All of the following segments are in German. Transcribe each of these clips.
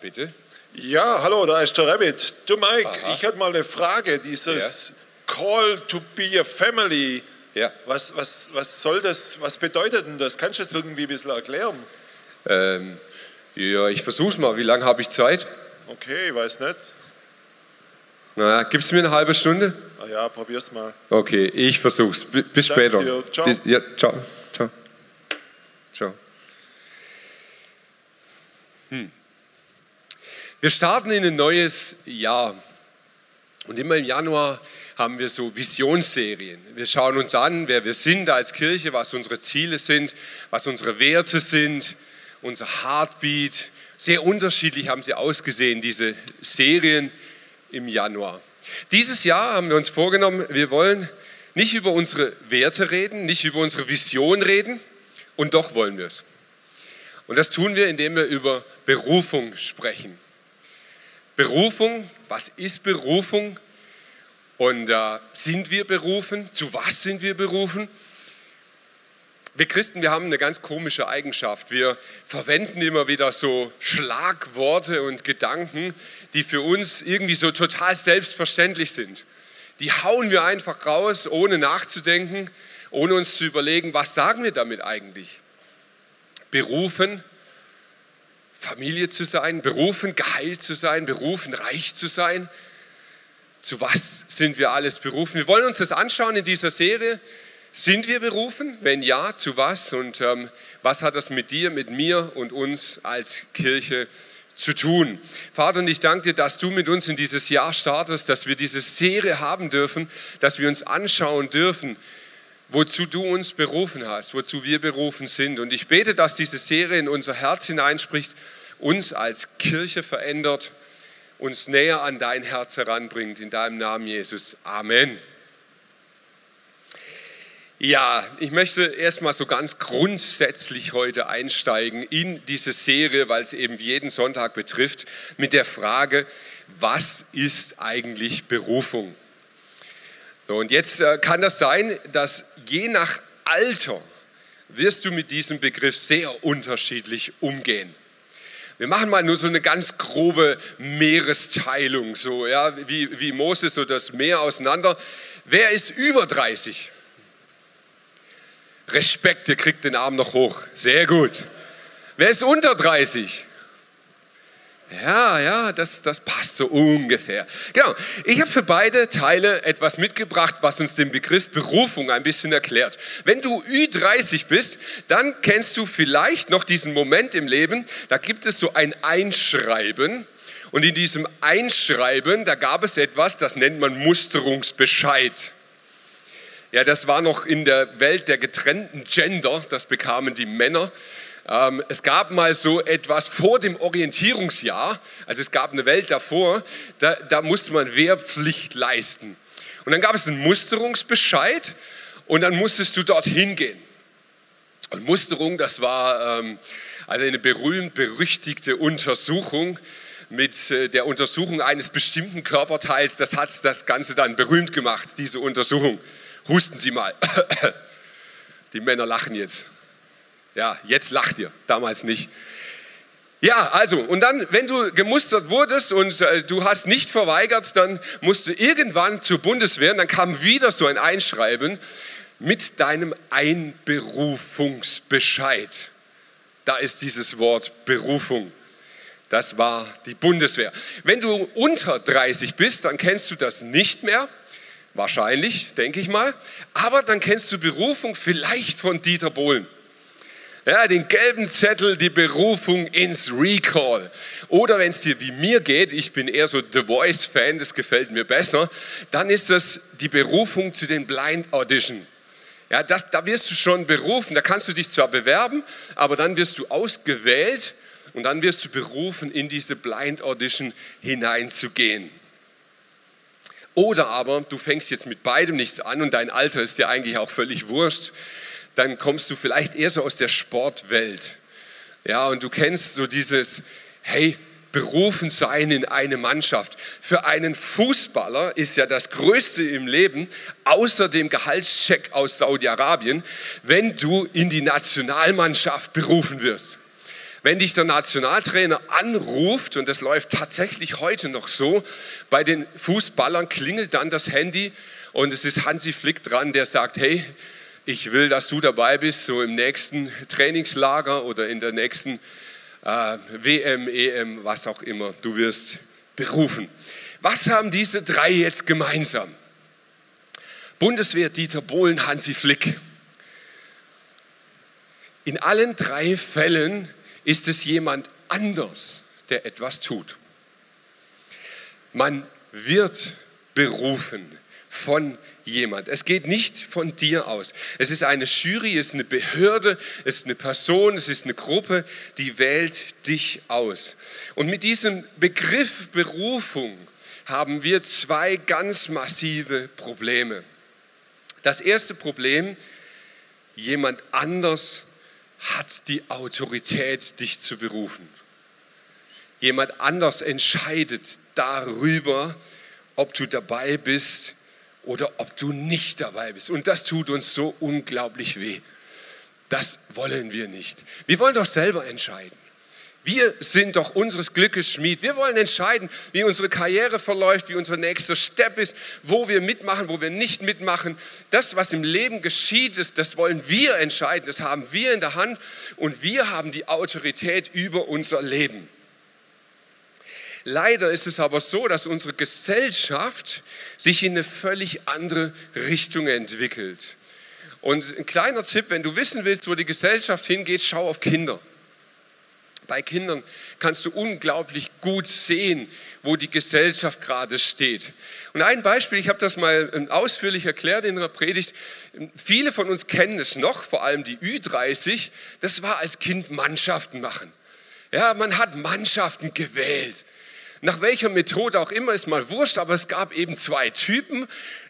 Bitte. Ja, hallo, da ist der Rabbit. Du Mike, Aha. ich hatte mal eine Frage, dieses Call to be a family. Ja. Was, was, was soll das, was bedeutet denn das? Kannst du das irgendwie ein bisschen erklären? Ähm, ja, ich versuch's mal. Wie lange habe ich Zeit? Okay, ich weiß nicht. Na, gibst du mir eine halbe Stunde? Ah ja, probier's mal. Okay, ich versuch's. B- Bis Danke später. dir. Ciao. Bis, ja, ciao. Ciao. Ciao. Hm. Wir starten in ein neues Jahr. Und immer im Januar haben wir so Visionsserien. Wir schauen uns an, wer wir sind als Kirche, was unsere Ziele sind, was unsere Werte sind, unser Heartbeat. Sehr unterschiedlich haben sie ausgesehen, diese Serien im Januar. Dieses Jahr haben wir uns vorgenommen, wir wollen nicht über unsere Werte reden, nicht über unsere Vision reden, und doch wollen wir es. Und das tun wir, indem wir über Berufung sprechen. Berufung, was ist Berufung? Und äh, sind wir berufen? Zu was sind wir berufen? Wir Christen, wir haben eine ganz komische Eigenschaft. Wir verwenden immer wieder so Schlagworte und Gedanken, die für uns irgendwie so total selbstverständlich sind. Die hauen wir einfach raus, ohne nachzudenken, ohne uns zu überlegen, was sagen wir damit eigentlich? Berufen, Familie zu sein, berufen, geheilt zu sein, berufen, reich zu sein. Zu was sind wir alles berufen? Wir wollen uns das anschauen in dieser Serie. Sind wir berufen? Wenn ja, zu was? Und ähm, was hat das mit dir, mit mir und uns als Kirche zu tun? Vater, und ich danke dir, dass du mit uns in dieses Jahr startest, dass wir diese Serie haben dürfen, dass wir uns anschauen dürfen, wozu du uns berufen hast, wozu wir berufen sind. Und ich bete, dass diese Serie in unser Herz hineinspricht, uns als Kirche verändert, uns näher an dein Herz heranbringt. In deinem Namen, Jesus. Amen. Ja, ich möchte erstmal so ganz grundsätzlich heute einsteigen in diese Serie, weil es eben jeden Sonntag betrifft, mit der Frage, was ist eigentlich Berufung? So, und jetzt äh, kann das sein, dass je nach Alter wirst du mit diesem Begriff sehr unterschiedlich umgehen. Wir machen mal nur so eine ganz grobe Meeresteilung, so ja, wie, wie Moses so das Meer auseinander. Wer ist über 30? Respekt, ihr kriegt den Arm noch hoch. Sehr gut. Wer ist unter 30? Ja, ja, das, das passt so ungefähr. Genau. Ich habe für beide Teile etwas mitgebracht, was uns den Begriff Berufung ein bisschen erklärt. Wenn du Ü30 bist, dann kennst du vielleicht noch diesen Moment im Leben, da gibt es so ein Einschreiben. Und in diesem Einschreiben, da gab es etwas, das nennt man Musterungsbescheid. Ja, das war noch in der Welt der getrennten Gender, das bekamen die Männer. Ähm, es gab mal so etwas vor dem Orientierungsjahr, also es gab eine Welt davor, da, da musste man Wehrpflicht leisten. Und dann gab es einen Musterungsbescheid und dann musstest du dorthin gehen. Und Musterung, das war ähm, also eine berühmt-berüchtigte Untersuchung mit äh, der Untersuchung eines bestimmten Körperteils. Das hat das Ganze dann berühmt gemacht, diese Untersuchung. Husten Sie mal. Die Männer lachen jetzt. Ja, jetzt lacht ihr, damals nicht. Ja, also, und dann, wenn du gemustert wurdest und äh, du hast nicht verweigert, dann musst du irgendwann zur Bundeswehr, und dann kam wieder so ein Einschreiben mit deinem Einberufungsbescheid. Da ist dieses Wort Berufung. Das war die Bundeswehr. Wenn du unter 30 bist, dann kennst du das nicht mehr. Wahrscheinlich, denke ich mal. Aber dann kennst du Berufung vielleicht von Dieter Bohlen. Ja, den gelben Zettel, die Berufung ins Recall. Oder wenn es dir wie mir geht, ich bin eher so The Voice-Fan, das gefällt mir besser, dann ist das die Berufung zu den Blind Audition. Ja, das, da wirst du schon berufen, da kannst du dich zwar bewerben, aber dann wirst du ausgewählt und dann wirst du berufen, in diese Blind Audition hineinzugehen. Oder aber du fängst jetzt mit beidem nichts an und dein Alter ist dir eigentlich auch völlig wurscht, dann kommst du vielleicht eher so aus der Sportwelt. Ja, und du kennst so dieses, hey, berufen sein in eine Mannschaft. Für einen Fußballer ist ja das Größte im Leben, außer dem Gehaltscheck aus Saudi-Arabien, wenn du in die Nationalmannschaft berufen wirst. Wenn dich der Nationaltrainer anruft, und das läuft tatsächlich heute noch so, bei den Fußballern klingelt dann das Handy und es ist Hansi Flick dran, der sagt, hey, ich will, dass du dabei bist, so im nächsten Trainingslager oder in der nächsten äh, WM, EM, was auch immer. Du wirst berufen. Was haben diese drei jetzt gemeinsam? Bundeswehr, Dieter Bohlen, Hansi Flick. In allen drei Fällen ist es jemand anders, der etwas tut. Man wird berufen von jemand. Es geht nicht von dir aus. Es ist eine Jury, es ist eine Behörde, es ist eine Person, es ist eine Gruppe, die wählt dich aus. Und mit diesem Begriff Berufung haben wir zwei ganz massive Probleme. Das erste Problem, jemand anders hat die Autorität, dich zu berufen. Jemand anders entscheidet darüber, ob du dabei bist oder ob du nicht dabei bist. Und das tut uns so unglaublich weh. Das wollen wir nicht. Wir wollen doch selber entscheiden. Wir sind doch unseres Glückes Schmied. Wir wollen entscheiden, wie unsere Karriere verläuft, wie unser nächster Step ist, wo wir mitmachen, wo wir nicht mitmachen. Das, was im Leben geschieht, ist, das wollen wir entscheiden. Das haben wir in der Hand und wir haben die Autorität über unser Leben. Leider ist es aber so, dass unsere Gesellschaft sich in eine völlig andere Richtung entwickelt. Und ein kleiner Tipp, wenn du wissen willst, wo die Gesellschaft hingeht, schau auf Kinder. Bei Kindern kannst du unglaublich gut sehen, wo die Gesellschaft gerade steht. Und ein Beispiel, ich habe das mal ähm, ausführlich erklärt in einer Predigt. Viele von uns kennen es noch, vor allem die Ü30. Das war als Kind Mannschaften machen. Ja, man hat Mannschaften gewählt. Nach welcher Methode auch immer ist mal wurscht, aber es gab eben zwei Typen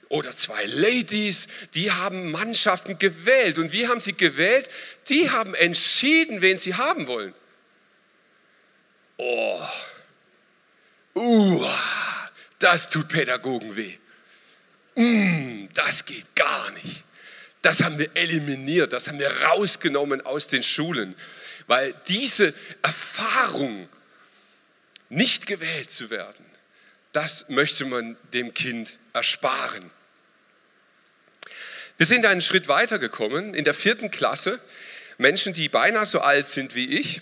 oder zwei Ladies, die haben Mannschaften gewählt. Und wie haben sie gewählt? Die haben entschieden, wen sie haben wollen. Oh, uh, das tut Pädagogen weh. Mm, das geht gar nicht. Das haben wir eliminiert, das haben wir rausgenommen aus den Schulen, weil diese Erfahrung nicht gewählt zu werden, das möchte man dem Kind ersparen. Wir sind einen Schritt weiter gekommen. In der vierten Klasse, Menschen, die beinahe so alt sind wie ich,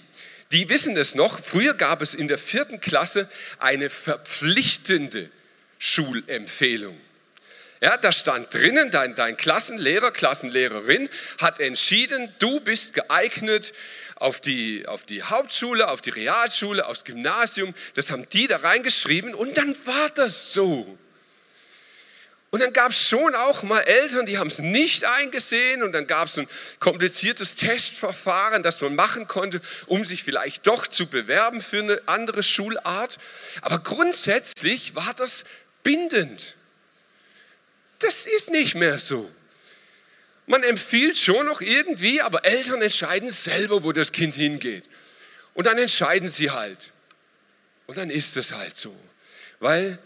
die wissen es noch. Früher gab es in der vierten Klasse eine verpflichtende Schulempfehlung. Ja, da stand drinnen, dein, dein Klassenlehrer, Klassenlehrerin hat entschieden, du bist geeignet auf die, auf die Hauptschule, auf die Realschule, aufs Gymnasium. Das haben die da reingeschrieben und dann war das so. Und dann gab es schon auch mal Eltern, die haben es nicht eingesehen und dann gab es ein kompliziertes Testverfahren, das man machen konnte, um sich vielleicht doch zu bewerben für eine andere Schulart. Aber grundsätzlich war das bindend. Das ist nicht mehr so. Man empfiehlt schon noch irgendwie, aber Eltern entscheiden selber, wo das Kind hingeht. Und dann entscheiden sie halt. Und dann ist es halt so. Weil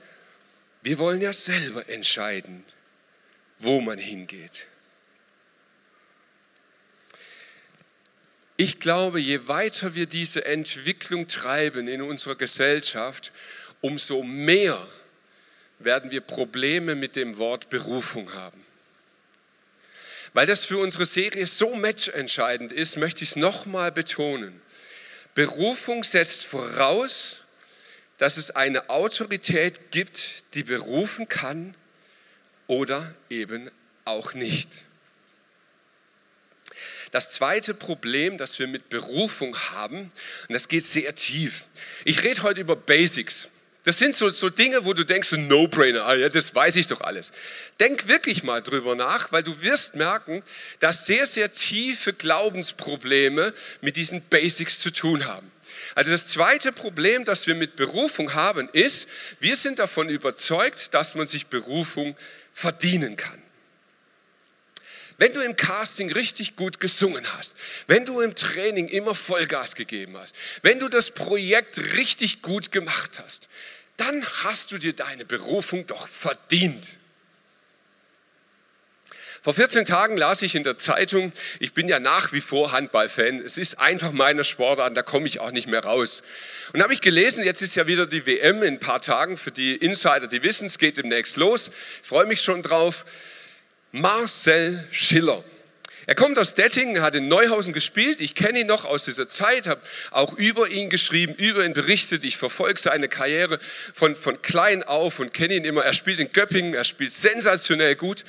wir wollen ja selber entscheiden, wo man hingeht. Ich glaube, je weiter wir diese Entwicklung treiben in unserer Gesellschaft, umso mehr werden wir Probleme mit dem Wort Berufung haben. Weil das für unsere Serie so matchentscheidend ist, möchte ich es nochmal betonen. Berufung setzt voraus, dass es eine Autorität gibt, die berufen kann oder eben auch nicht. Das zweite Problem, das wir mit Berufung haben, und das geht sehr tief. Ich rede heute über Basics. Das sind so, so Dinge, wo du denkst, so No-Brainer, ah ja, das weiß ich doch alles. Denk wirklich mal drüber nach, weil du wirst merken, dass sehr, sehr tiefe Glaubensprobleme mit diesen Basics zu tun haben. Also das zweite Problem, das wir mit Berufung haben, ist, wir sind davon überzeugt, dass man sich Berufung verdienen kann. Wenn du im Casting richtig gut gesungen hast, wenn du im Training immer Vollgas gegeben hast, wenn du das Projekt richtig gut gemacht hast, dann hast du dir deine Berufung doch verdient. Vor 14 Tagen las ich in der Zeitung, ich bin ja nach wie vor Handballfan, es ist einfach meine Sportart, da komme ich auch nicht mehr raus. Und habe ich gelesen, jetzt ist ja wieder die WM in ein paar Tagen, für die Insider, die wissen, es geht demnächst los, ich freue mich schon drauf. Marcel Schiller. Er kommt aus Dettingen, hat in Neuhausen gespielt. Ich kenne ihn noch aus dieser Zeit, habe auch über ihn geschrieben, über ihn berichtet. Ich verfolge seine Karriere von, von klein auf und kenne ihn immer. Er spielt in Göppingen, er spielt sensationell gut.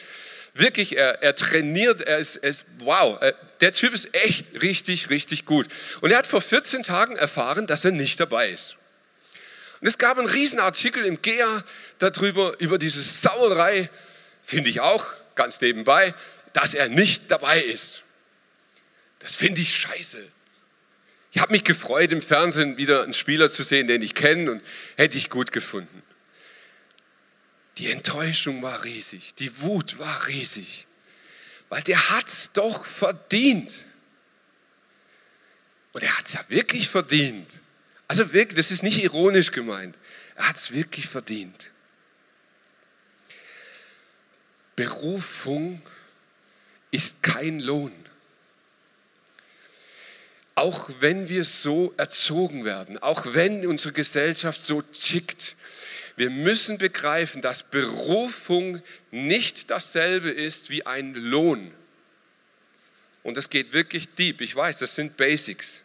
Wirklich, er, er trainiert, er ist, er ist, wow, der Typ ist echt richtig, richtig gut. Und er hat vor 14 Tagen erfahren, dass er nicht dabei ist. Und es gab einen Riesenartikel im GEA darüber, über diese Sauerei, finde ich auch, ganz nebenbei, dass er nicht dabei ist. Das finde ich scheiße. Ich habe mich gefreut, im Fernsehen wieder einen Spieler zu sehen, den ich kenne und hätte ich gut gefunden. Die Enttäuschung war riesig, die Wut war riesig, weil der hat es doch verdient. Und er hat es ja wirklich verdient. Also wirklich, das ist nicht ironisch gemeint. Er hat es wirklich verdient. Berufung ist kein Lohn. Auch wenn wir so erzogen werden, auch wenn unsere Gesellschaft so tickt, wir müssen begreifen, dass Berufung nicht dasselbe ist wie ein Lohn. Und das geht wirklich deep. Ich weiß, das sind Basics.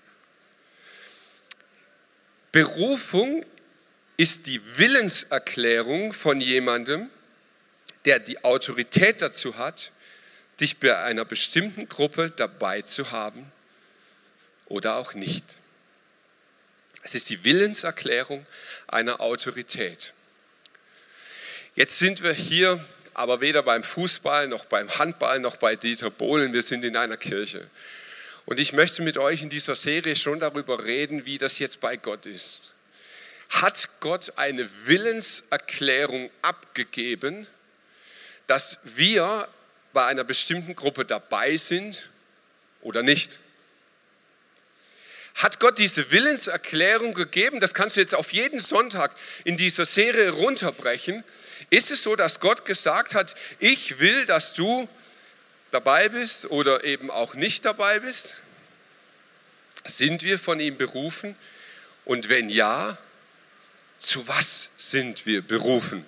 Berufung ist die Willenserklärung von jemandem, der die Autorität dazu hat, dich bei einer bestimmten Gruppe dabei zu haben oder auch nicht. Es ist die Willenserklärung einer Autorität. Jetzt sind wir hier aber weder beim Fußball noch beim Handball noch bei Dieter Bohlen. Wir sind in einer Kirche. Und ich möchte mit euch in dieser Serie schon darüber reden, wie das jetzt bei Gott ist. Hat Gott eine Willenserklärung abgegeben, dass wir bei einer bestimmten Gruppe dabei sind oder nicht. Hat Gott diese Willenserklärung gegeben? Das kannst du jetzt auf jeden Sonntag in dieser Serie runterbrechen. Ist es so, dass Gott gesagt hat, ich will, dass du dabei bist oder eben auch nicht dabei bist? Sind wir von ihm berufen? Und wenn ja, zu was sind wir berufen?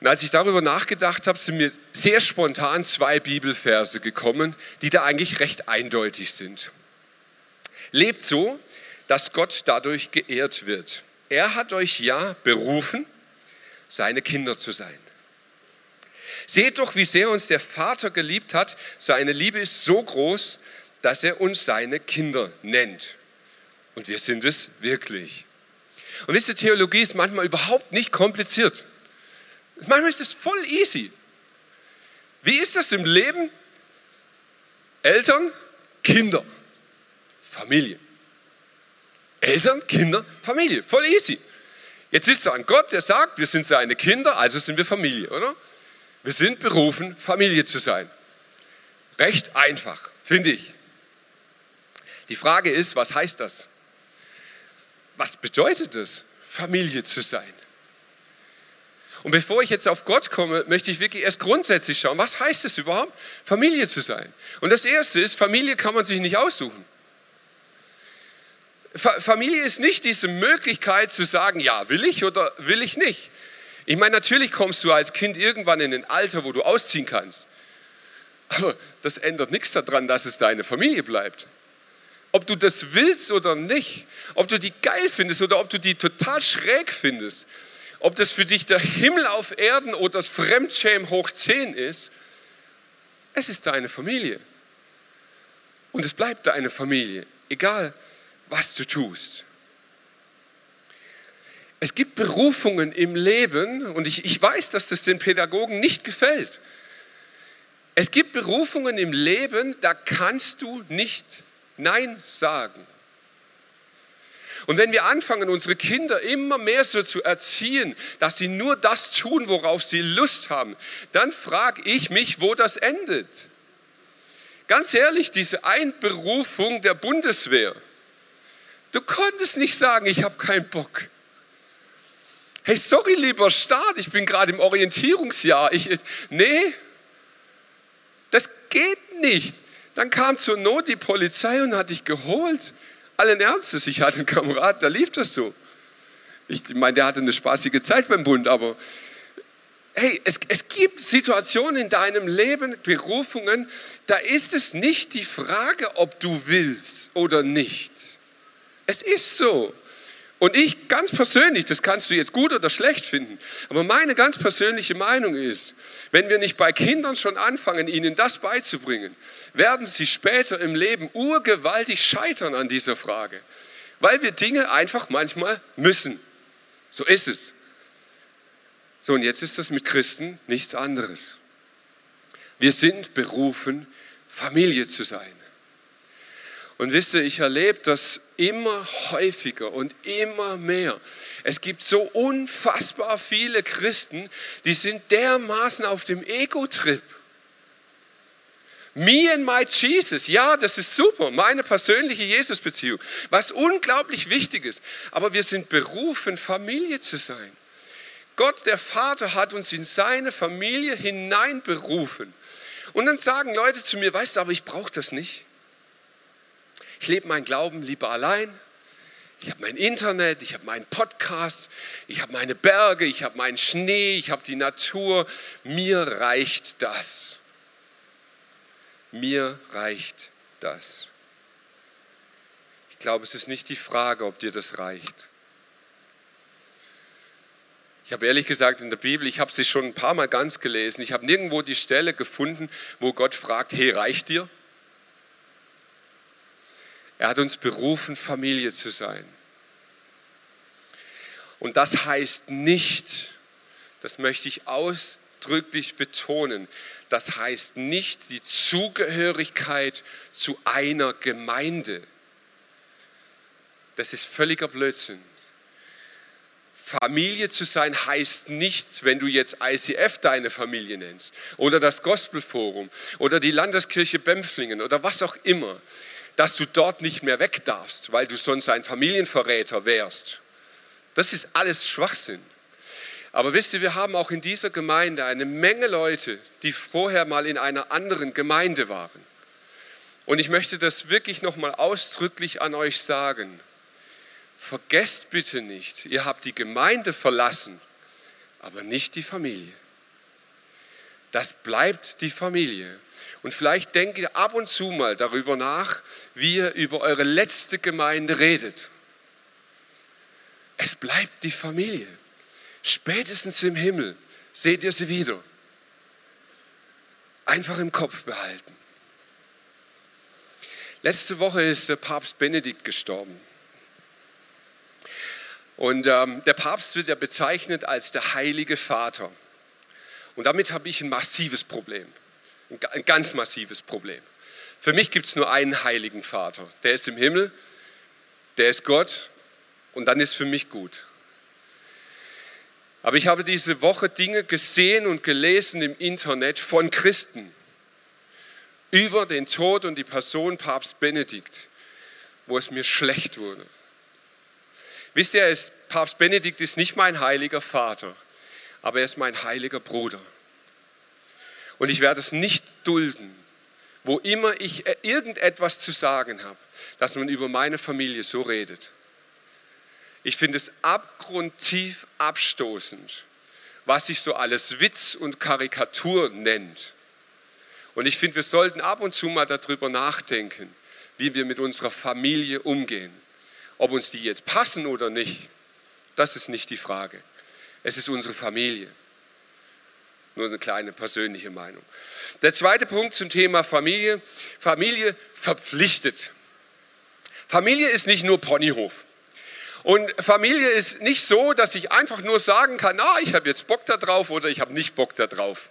Und als ich darüber nachgedacht habe, sind mir sehr spontan zwei Bibelverse gekommen, die da eigentlich recht eindeutig sind. Lebt so, dass Gott dadurch geehrt wird. Er hat euch ja berufen, seine Kinder zu sein. Seht doch, wie sehr uns der Vater geliebt hat. Seine Liebe ist so groß, dass er uns seine Kinder nennt. Und wir sind es wirklich. Und wisst ihr, Theologie ist manchmal überhaupt nicht kompliziert. Manchmal ist es voll easy. Wie ist das im Leben? Eltern, Kinder, Familie. Eltern, Kinder, Familie. Voll easy. Jetzt ist da ein Gott, der sagt, wir sind seine Kinder, also sind wir Familie, oder? Wir sind berufen, Familie zu sein. Recht einfach, finde ich. Die Frage ist, was heißt das? Was bedeutet es, Familie zu sein? Und bevor ich jetzt auf Gott komme, möchte ich wirklich erst grundsätzlich schauen, was heißt es überhaupt, Familie zu sein? Und das Erste ist, Familie kann man sich nicht aussuchen. Familie ist nicht diese Möglichkeit zu sagen, ja, will ich oder will ich nicht. Ich meine, natürlich kommst du als Kind irgendwann in ein Alter, wo du ausziehen kannst. Aber das ändert nichts daran, dass es deine Familie bleibt. Ob du das willst oder nicht, ob du die geil findest oder ob du die total schräg findest, ob das für dich der Himmel auf Erden oder das Fremdschämen hoch 10 ist, es ist deine Familie. Und es bleibt deine Familie, egal was du tust. Es gibt Berufungen im Leben und ich, ich weiß, dass das den Pädagogen nicht gefällt. Es gibt Berufungen im Leben, da kannst du nicht Nein sagen. Und wenn wir anfangen, unsere Kinder immer mehr so zu erziehen, dass sie nur das tun, worauf sie Lust haben, dann frage ich mich, wo das endet. Ganz ehrlich, diese Einberufung der Bundeswehr. Du konntest nicht sagen, ich habe keinen Bock. Hey, sorry, lieber Staat, ich bin gerade im Orientierungsjahr. Ich, nee, das geht nicht. Dann kam zur Not die Polizei und hat dich geholt. Allen Ernstes, ich hatte einen Kamerad, da lief das so. Ich meine, der hatte eine spaßige Zeit beim Bund, aber hey, es, es gibt Situationen in deinem Leben, Berufungen, da ist es nicht die Frage, ob du willst oder nicht. Es ist so. Und ich ganz persönlich, das kannst du jetzt gut oder schlecht finden, aber meine ganz persönliche Meinung ist, wenn wir nicht bei Kindern schon anfangen, ihnen das beizubringen, werden sie später im Leben urgewaltig scheitern an dieser Frage, weil wir Dinge einfach manchmal müssen. So ist es. So, und jetzt ist das mit Christen nichts anderes. Wir sind berufen, Familie zu sein. Und wisst ihr, ich erlebe das immer häufiger und immer mehr. Es gibt so unfassbar viele Christen, die sind dermaßen auf dem Ego-Trip. Me and my Jesus, ja, das ist super, meine persönliche Jesus-Beziehung, was unglaublich wichtig ist. Aber wir sind berufen, Familie zu sein. Gott, der Vater, hat uns in seine Familie hineinberufen. Und dann sagen Leute zu mir, weißt du, aber ich brauche das nicht. Ich lebe meinen Glauben lieber allein. Ich habe mein Internet, ich habe meinen Podcast, ich habe meine Berge, ich habe meinen Schnee, ich habe die Natur. Mir reicht das. Mir reicht das. Ich glaube, es ist nicht die Frage, ob dir das reicht. Ich habe ehrlich gesagt in der Bibel, ich habe sie schon ein paar Mal ganz gelesen, ich habe nirgendwo die Stelle gefunden, wo Gott fragt, hey, reicht dir? Er hat uns berufen, Familie zu sein. Und das heißt nicht, das möchte ich ausdrücklich betonen, das heißt nicht die Zugehörigkeit zu einer Gemeinde. Das ist völliger Blödsinn. Familie zu sein heißt nicht, wenn du jetzt ICF deine Familie nennst oder das Gospelforum oder die Landeskirche Bempflingen oder was auch immer dass du dort nicht mehr weg darfst, weil du sonst ein Familienverräter wärst. Das ist alles Schwachsinn. Aber wisst ihr, wir haben auch in dieser Gemeinde eine Menge Leute, die vorher mal in einer anderen Gemeinde waren. Und ich möchte das wirklich nochmal ausdrücklich an euch sagen. Vergesst bitte nicht, ihr habt die Gemeinde verlassen, aber nicht die Familie. Das bleibt die Familie. Und vielleicht denkt ihr ab und zu mal darüber nach, wie ihr über eure letzte Gemeinde redet. Es bleibt die Familie. Spätestens im Himmel seht ihr sie wieder. Einfach im Kopf behalten. Letzte Woche ist der Papst Benedikt gestorben. Und ähm, der Papst wird ja bezeichnet als der heilige Vater. Und damit habe ich ein massives Problem, ein ganz massives Problem. Für mich gibt es nur einen heiligen Vater. Der ist im Himmel, der ist Gott und dann ist für mich gut. Aber ich habe diese Woche Dinge gesehen und gelesen im Internet von Christen über den Tod und die Person Papst Benedikt, wo es mir schlecht wurde. Wisst ihr, Papst Benedikt ist nicht mein heiliger Vater, aber er ist mein heiliger Bruder. Und ich werde es nicht dulden, wo immer ich irgendetwas zu sagen habe, dass man über meine Familie so redet. Ich finde es abgrundtief abstoßend, was sich so alles Witz und Karikatur nennt. Und ich finde, wir sollten ab und zu mal darüber nachdenken, wie wir mit unserer Familie umgehen. Ob uns die jetzt passen oder nicht, das ist nicht die Frage. Es ist unsere Familie. Nur eine kleine persönliche Meinung. Der zweite Punkt zum Thema Familie. Familie verpflichtet. Familie ist nicht nur Ponyhof. Und Familie ist nicht so, dass ich einfach nur sagen kann, ah, ich habe jetzt Bock da drauf oder ich habe nicht Bock da drauf.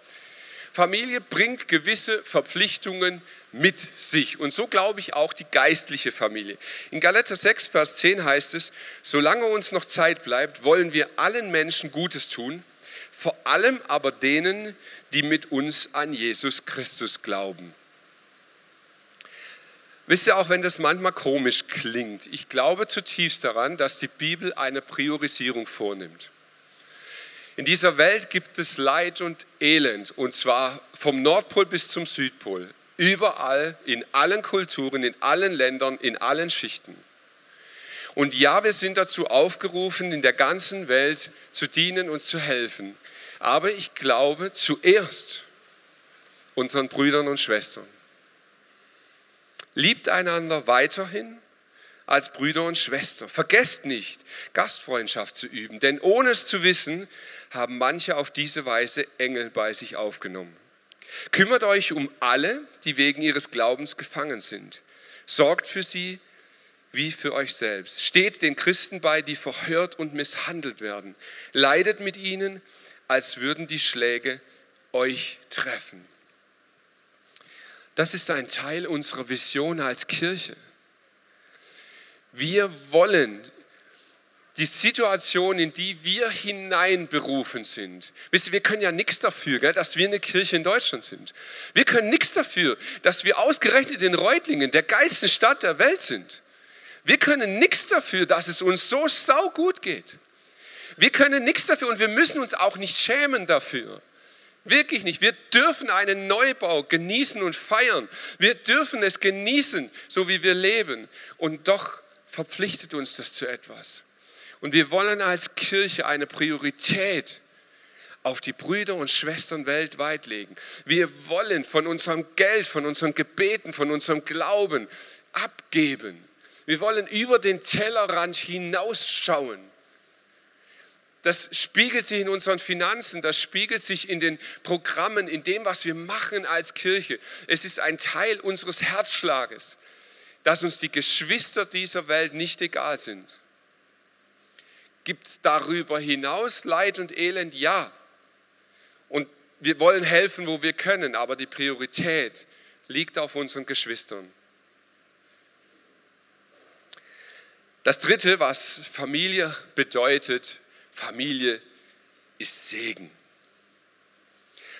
Familie bringt gewisse Verpflichtungen mit sich. Und so glaube ich auch die geistliche Familie. In Galater 6, Vers 10 heißt es, solange uns noch Zeit bleibt, wollen wir allen Menschen Gutes tun, vor allem aber denen, die mit uns an Jesus Christus glauben. Wisst ihr auch, wenn das manchmal komisch klingt, ich glaube zutiefst daran, dass die Bibel eine Priorisierung vornimmt. In dieser Welt gibt es Leid und Elend, und zwar vom Nordpol bis zum Südpol, überall, in allen Kulturen, in allen Ländern, in allen Schichten. Und ja, wir sind dazu aufgerufen, in der ganzen Welt zu dienen und zu helfen. Aber ich glaube zuerst unseren Brüdern und Schwestern. Liebt einander weiterhin als Brüder und Schwestern. Vergesst nicht, Gastfreundschaft zu üben, denn ohne es zu wissen, haben manche auf diese Weise Engel bei sich aufgenommen. Kümmert euch um alle, die wegen ihres Glaubens gefangen sind. Sorgt für sie wie für euch selbst. Steht den Christen bei, die verhört und misshandelt werden. Leidet mit ihnen, als würden die Schläge euch treffen. Das ist ein Teil unserer Vision als Kirche. Wir wollen die Situation, in die wir hineinberufen sind. Wisst ihr, wir können ja nichts dafür, gell, dass wir eine Kirche in Deutschland sind. Wir können nichts dafür, dass wir ausgerechnet in Reutlingen, der geilsten Stadt der Welt sind. Wir können nichts dafür, dass es uns so saugut geht. Wir können nichts dafür und wir müssen uns auch nicht schämen dafür. Wirklich nicht. Wir dürfen einen Neubau genießen und feiern. Wir dürfen es genießen, so wie wir leben. Und doch verpflichtet uns das zu etwas. Und wir wollen als Kirche eine Priorität auf die Brüder und Schwestern weltweit legen. Wir wollen von unserem Geld, von unseren Gebeten, von unserem Glauben abgeben. Wir wollen über den Tellerrand hinausschauen das spiegelt sich in unseren Finanzen, das spiegelt sich in den Programmen, in dem, was wir machen als Kirche. Es ist ein Teil unseres Herzschlages, dass uns die Geschwister dieser Welt nicht egal sind. Gibt es darüber hinaus Leid und Elend? Ja. Und wir wollen helfen, wo wir können, aber die Priorität liegt auf unseren Geschwistern. Das Dritte, was Familie bedeutet, Familie ist Segen.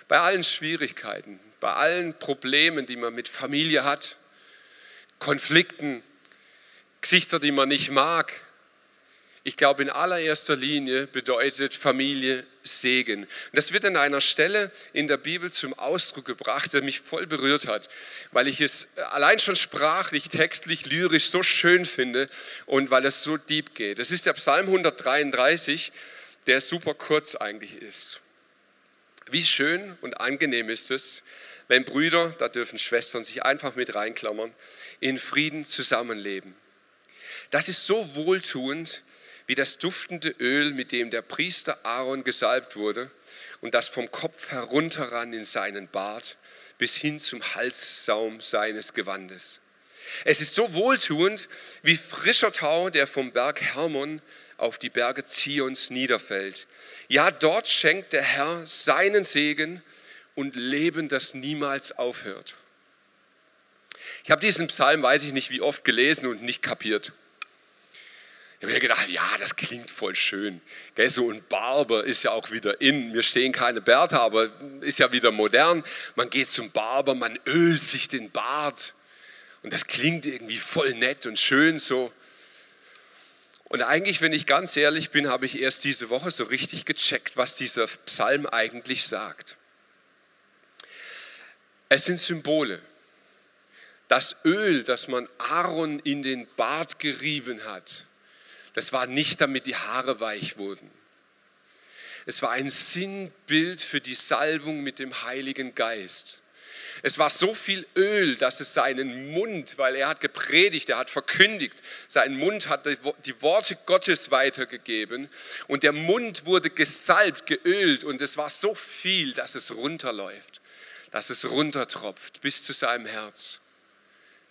Bei allen Schwierigkeiten, bei allen Problemen, die man mit Familie hat, Konflikten, Gesichter, die man nicht mag, ich glaube, in allererster Linie bedeutet Familie Segen. Das wird an einer Stelle in der Bibel zum Ausdruck gebracht, der mich voll berührt hat, weil ich es allein schon sprachlich, textlich, lyrisch so schön finde und weil es so deep geht. Das ist der Psalm 133, der super kurz eigentlich ist. Wie schön und angenehm ist es, wenn Brüder, da dürfen Schwestern sich einfach mit reinklammern, in Frieden zusammenleben. Das ist so wohltuend, wie das duftende Öl, mit dem der Priester Aaron gesalbt wurde und das vom Kopf herunterran in seinen Bart bis hin zum Halssaum seines Gewandes. Es ist so wohltuend wie frischer Tau, der vom Berg Hermon auf die Berge Zions niederfällt. Ja, dort schenkt der Herr seinen Segen und Leben, das niemals aufhört. Ich habe diesen Psalm, weiß ich nicht wie oft, gelesen und nicht kapiert. Ich habe mir gedacht, ja, das klingt voll schön. Gell, so ein Barber ist ja auch wieder in. Mir stehen keine Bärte, aber ist ja wieder modern. Man geht zum Barber, man ölt sich den Bart. Und das klingt irgendwie voll nett und schön so. Und eigentlich, wenn ich ganz ehrlich bin, habe ich erst diese Woche so richtig gecheckt, was dieser Psalm eigentlich sagt. Es sind Symbole. Das Öl, das man Aaron in den Bart gerieben hat, das war nicht, damit die Haare weich wurden. Es war ein Sinnbild für die Salbung mit dem Heiligen Geist. Es war so viel Öl, dass es seinen Mund, weil er hat gepredigt, er hat verkündigt, sein Mund hat die Worte Gottes weitergegeben und der Mund wurde gesalbt, geölt und es war so viel, dass es runterläuft, dass es runtertropft bis zu seinem Herz.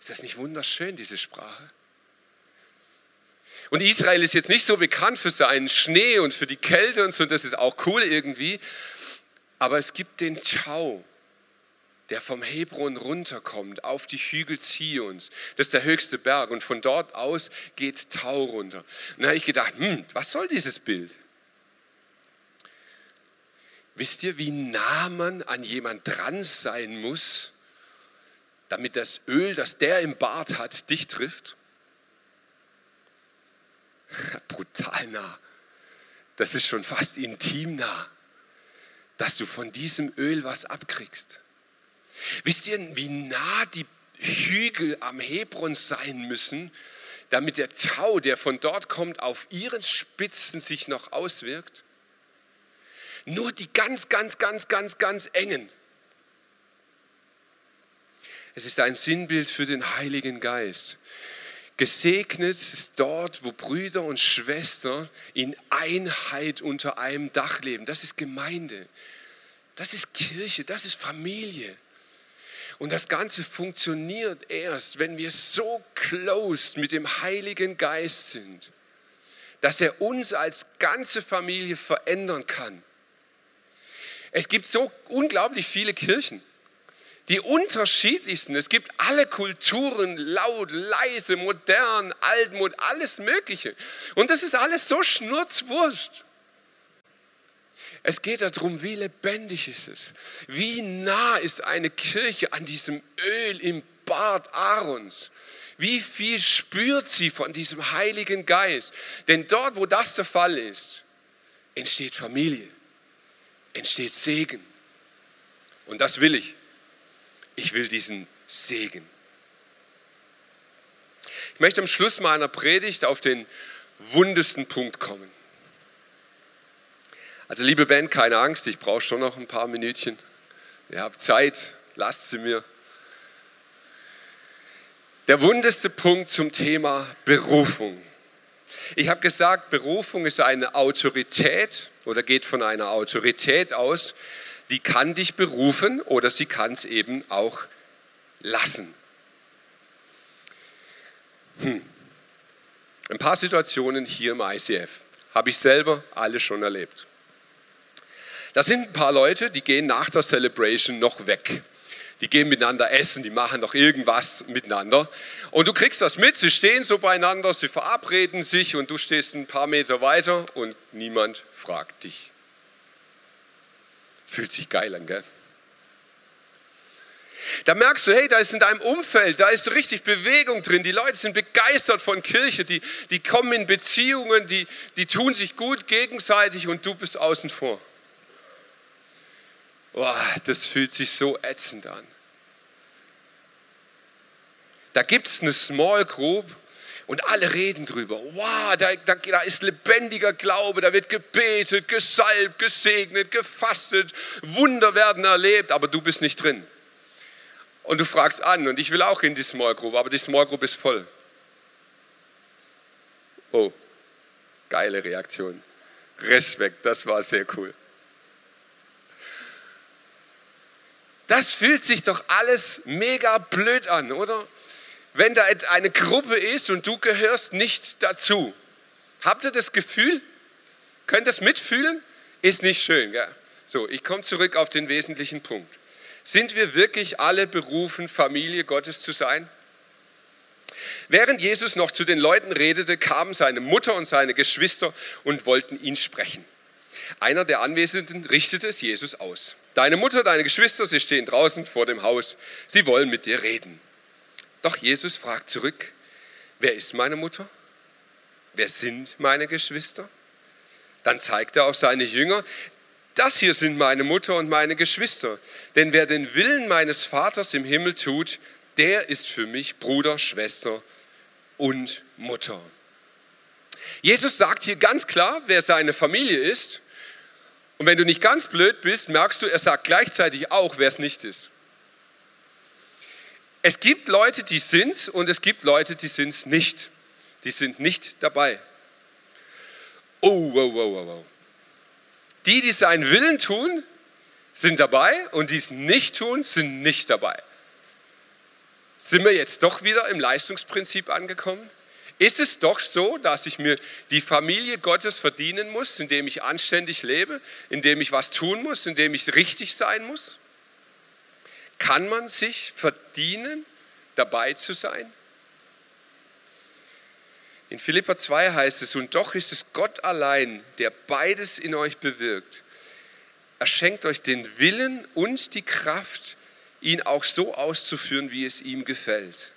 Ist das nicht wunderschön, diese Sprache? Und Israel ist jetzt nicht so bekannt für seinen Schnee und für die Kälte und so, das ist auch cool irgendwie. Aber es gibt den Tau, der vom Hebron runterkommt auf die Hügel Zions. Das ist der höchste Berg und von dort aus geht Tau runter. Und da habe ich gedacht, hm, was soll dieses Bild? Wisst ihr, wie nah man an jemand dran sein muss, damit das Öl, das der im Bart hat, dich trifft? Nah. Das ist schon fast intim nah, dass du von diesem Öl was abkriegst. Wisst ihr, wie nah die Hügel am Hebron sein müssen, damit der Tau, der von dort kommt, auf ihren Spitzen sich noch auswirkt? Nur die ganz, ganz, ganz, ganz, ganz engen. Es ist ein Sinnbild für den Heiligen Geist. Gesegnet ist dort, wo Brüder und Schwestern in Einheit unter einem Dach leben. Das ist Gemeinde. Das ist Kirche. Das ist Familie. Und das Ganze funktioniert erst, wenn wir so close mit dem Heiligen Geist sind, dass er uns als ganze Familie verändern kann. Es gibt so unglaublich viele Kirchen, die unterschiedlichsten. Es gibt alle Kulturen, laut, leise, modern, altmod, alles Mögliche. Und das ist alles so schnurzwurscht. Es geht darum, wie lebendig ist es? Wie nah ist eine Kirche an diesem Öl im Bart Aarons? Wie viel spürt sie von diesem Heiligen Geist? Denn dort, wo das der Fall ist, entsteht Familie, entsteht Segen. Und das will ich. Ich will diesen Segen. Ich möchte am Schluss meiner Predigt auf den wundesten Punkt kommen. Also liebe Band, keine Angst, ich brauche schon noch ein paar Minütchen. Ihr habt Zeit, lasst sie mir. Der wundeste Punkt zum Thema Berufung. Ich habe gesagt, Berufung ist eine Autorität oder geht von einer Autorität aus, die kann dich berufen oder sie kann es eben auch lassen. Hm. Ein paar Situationen hier im ICF habe ich selber alle schon erlebt. Da sind ein paar Leute, die gehen nach der Celebration noch weg. Die gehen miteinander essen, die machen noch irgendwas miteinander. Und du kriegst das mit, sie stehen so beieinander, sie verabreden sich und du stehst ein paar Meter weiter und niemand fragt dich. Fühlt sich geil an, gell? Da merkst du, hey, da ist in deinem Umfeld, da ist richtig Bewegung drin. Die Leute sind begeistert von Kirche, die, die kommen in Beziehungen, die, die tun sich gut gegenseitig und du bist außen vor oh, das fühlt sich so ätzend an. Da gibt es eine Small Group und alle reden drüber. Wow, da, da, da, ist lebendiger Glaube, da wird gebetet, gesalbt, gesegnet, gefastet, Wunder werden erlebt, aber du bist nicht drin. Und du fragst an und ich will auch in die Small Group, aber die Small Group ist voll. Oh, geile Reaktion. Respekt, das war sehr cool. Das fühlt sich doch alles mega blöd an, oder? Wenn da eine Gruppe ist und du gehörst nicht dazu. Habt ihr das Gefühl? Könnt ihr das mitfühlen? Ist nicht schön. Gell? So, ich komme zurück auf den wesentlichen Punkt. Sind wir wirklich alle berufen, Familie Gottes zu sein? Während Jesus noch zu den Leuten redete, kamen seine Mutter und seine Geschwister und wollten ihn sprechen. Einer der Anwesenden richtete es Jesus aus. Deine Mutter, deine Geschwister, sie stehen draußen vor dem Haus. Sie wollen mit dir reden. Doch Jesus fragt zurück, wer ist meine Mutter? Wer sind meine Geschwister? Dann zeigt er auf seine Jünger, das hier sind meine Mutter und meine Geschwister. Denn wer den Willen meines Vaters im Himmel tut, der ist für mich Bruder, Schwester und Mutter. Jesus sagt hier ganz klar, wer seine Familie ist und wenn du nicht ganz blöd bist, merkst du, er sagt gleichzeitig auch, wer es nicht ist. Es gibt Leute, die sind's und es gibt Leute, die sind's nicht. Die sind nicht dabei. Oh, wow, wow, wow, wow. Die, die seinen Willen tun, sind dabei und die es nicht tun, sind nicht dabei. Sind wir jetzt doch wieder im Leistungsprinzip angekommen? Ist es doch so, dass ich mir die Familie Gottes verdienen muss, indem ich anständig lebe, indem ich was tun muss, indem ich richtig sein muss? Kann man sich verdienen, dabei zu sein? In Philippa 2 heißt es, und doch ist es Gott allein, der beides in euch bewirkt. Er schenkt euch den Willen und die Kraft, ihn auch so auszuführen, wie es ihm gefällt.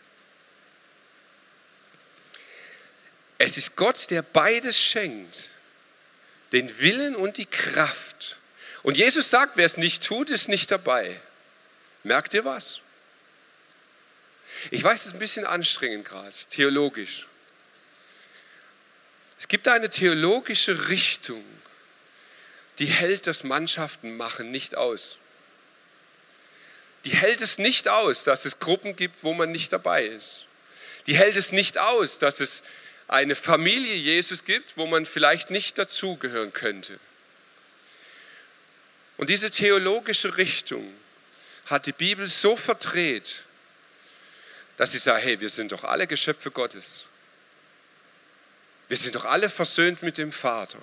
Es ist Gott, der beides schenkt, den Willen und die Kraft. Und Jesus sagt, wer es nicht tut, ist nicht dabei. Merkt ihr was? Ich weiß, es ist ein bisschen anstrengend gerade, theologisch. Es gibt eine theologische Richtung, die hält das Mannschaften machen nicht aus. Die hält es nicht aus, dass es Gruppen gibt, wo man nicht dabei ist. Die hält es nicht aus, dass es eine Familie Jesus gibt, wo man vielleicht nicht dazugehören könnte. Und diese theologische Richtung hat die Bibel so verdreht, dass sie sagt, hey, wir sind doch alle Geschöpfe Gottes. Wir sind doch alle versöhnt mit dem Vater.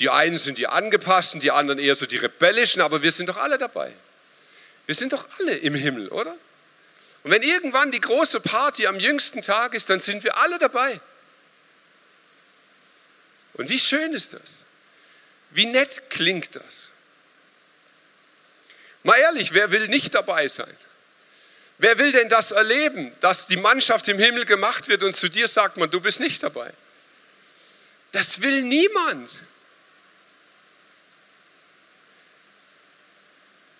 Die einen sind die angepassten, die anderen eher so die rebellischen, aber wir sind doch alle dabei. Wir sind doch alle im Himmel, oder? Und wenn irgendwann die große Party am jüngsten Tag ist, dann sind wir alle dabei. Und wie schön ist das? Wie nett klingt das? Mal ehrlich, wer will nicht dabei sein? Wer will denn das erleben, dass die Mannschaft im Himmel gemacht wird und zu dir sagt man, du bist nicht dabei? Das will niemand.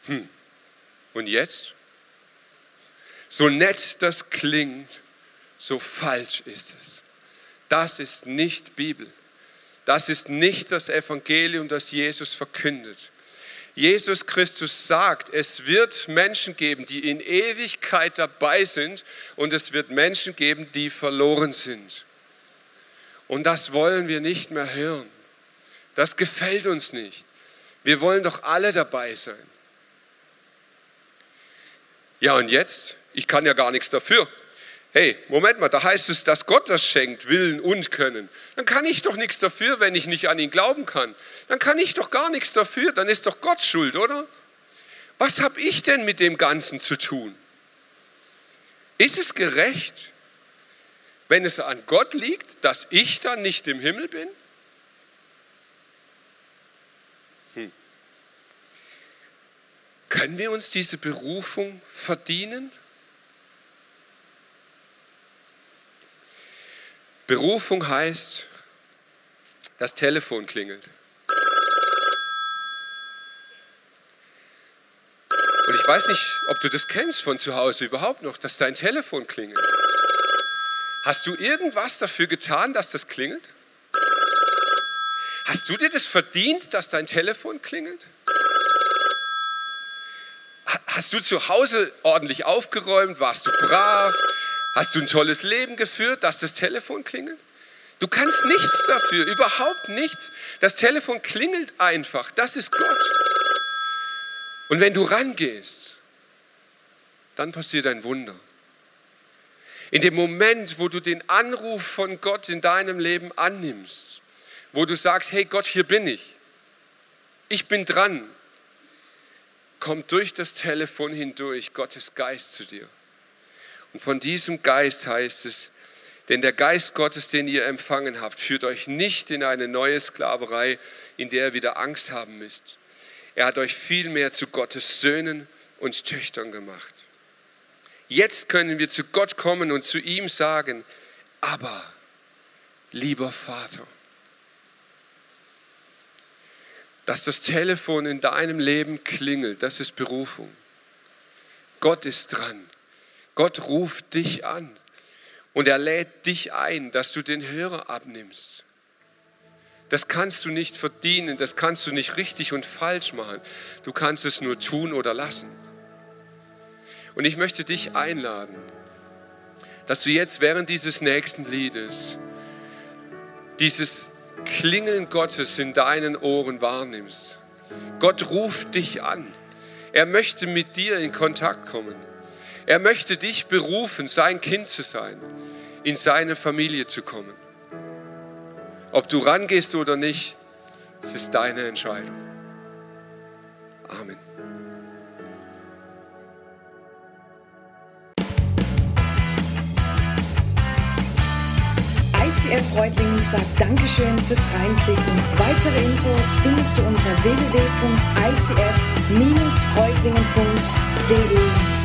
Hm. Und jetzt? So nett das klingt, so falsch ist es. Das ist nicht Bibel. Das ist nicht das Evangelium, das Jesus verkündet. Jesus Christus sagt, es wird Menschen geben, die in Ewigkeit dabei sind und es wird Menschen geben, die verloren sind. Und das wollen wir nicht mehr hören. Das gefällt uns nicht. Wir wollen doch alle dabei sein. Ja, und jetzt? Ich kann ja gar nichts dafür. Hey, Moment mal, da heißt es, dass Gott das schenkt, Willen und Können. Dann kann ich doch nichts dafür, wenn ich nicht an ihn glauben kann. Dann kann ich doch gar nichts dafür, dann ist doch Gott schuld, oder? Was habe ich denn mit dem Ganzen zu tun? Ist es gerecht, wenn es an Gott liegt, dass ich dann nicht im Himmel bin? Hm. Können wir uns diese Berufung verdienen? Berufung heißt, das Telefon klingelt. Und ich weiß nicht, ob du das kennst von zu Hause überhaupt noch, dass dein Telefon klingelt. Hast du irgendwas dafür getan, dass das klingelt? Hast du dir das verdient, dass dein Telefon klingelt? Hast du zu Hause ordentlich aufgeräumt? Warst du brav? Hast du ein tolles Leben geführt, dass das Telefon klingelt? Du kannst nichts dafür, überhaupt nichts. Das Telefon klingelt einfach. Das ist Gott. Und wenn du rangehst, dann passiert ein Wunder. In dem Moment, wo du den Anruf von Gott in deinem Leben annimmst, wo du sagst, hey Gott, hier bin ich, ich bin dran, kommt durch das Telefon hindurch Gottes Geist zu dir. Und von diesem Geist heißt es, denn der Geist Gottes, den ihr empfangen habt, führt euch nicht in eine neue Sklaverei, in der ihr wieder Angst haben müsst. Er hat euch vielmehr zu Gottes Söhnen und Töchtern gemacht. Jetzt können wir zu Gott kommen und zu ihm sagen, aber lieber Vater, dass das Telefon in deinem Leben klingelt, das ist Berufung. Gott ist dran. Gott ruft dich an und er lädt dich ein, dass du den Hörer abnimmst. Das kannst du nicht verdienen, das kannst du nicht richtig und falsch machen. Du kannst es nur tun oder lassen. Und ich möchte dich einladen, dass du jetzt während dieses nächsten Liedes dieses Klingeln Gottes in deinen Ohren wahrnimmst. Gott ruft dich an. Er möchte mit dir in Kontakt kommen. Er möchte dich berufen, sein Kind zu sein. in seine Familie zu kommen. Ob du rangehst oder nicht, es ist deine Entscheidung. Amen. ICF Reutlingen sagt Dankeschön fürs Reinklicken. Weitere Infos findest du unter www.icf-reutlingen.de.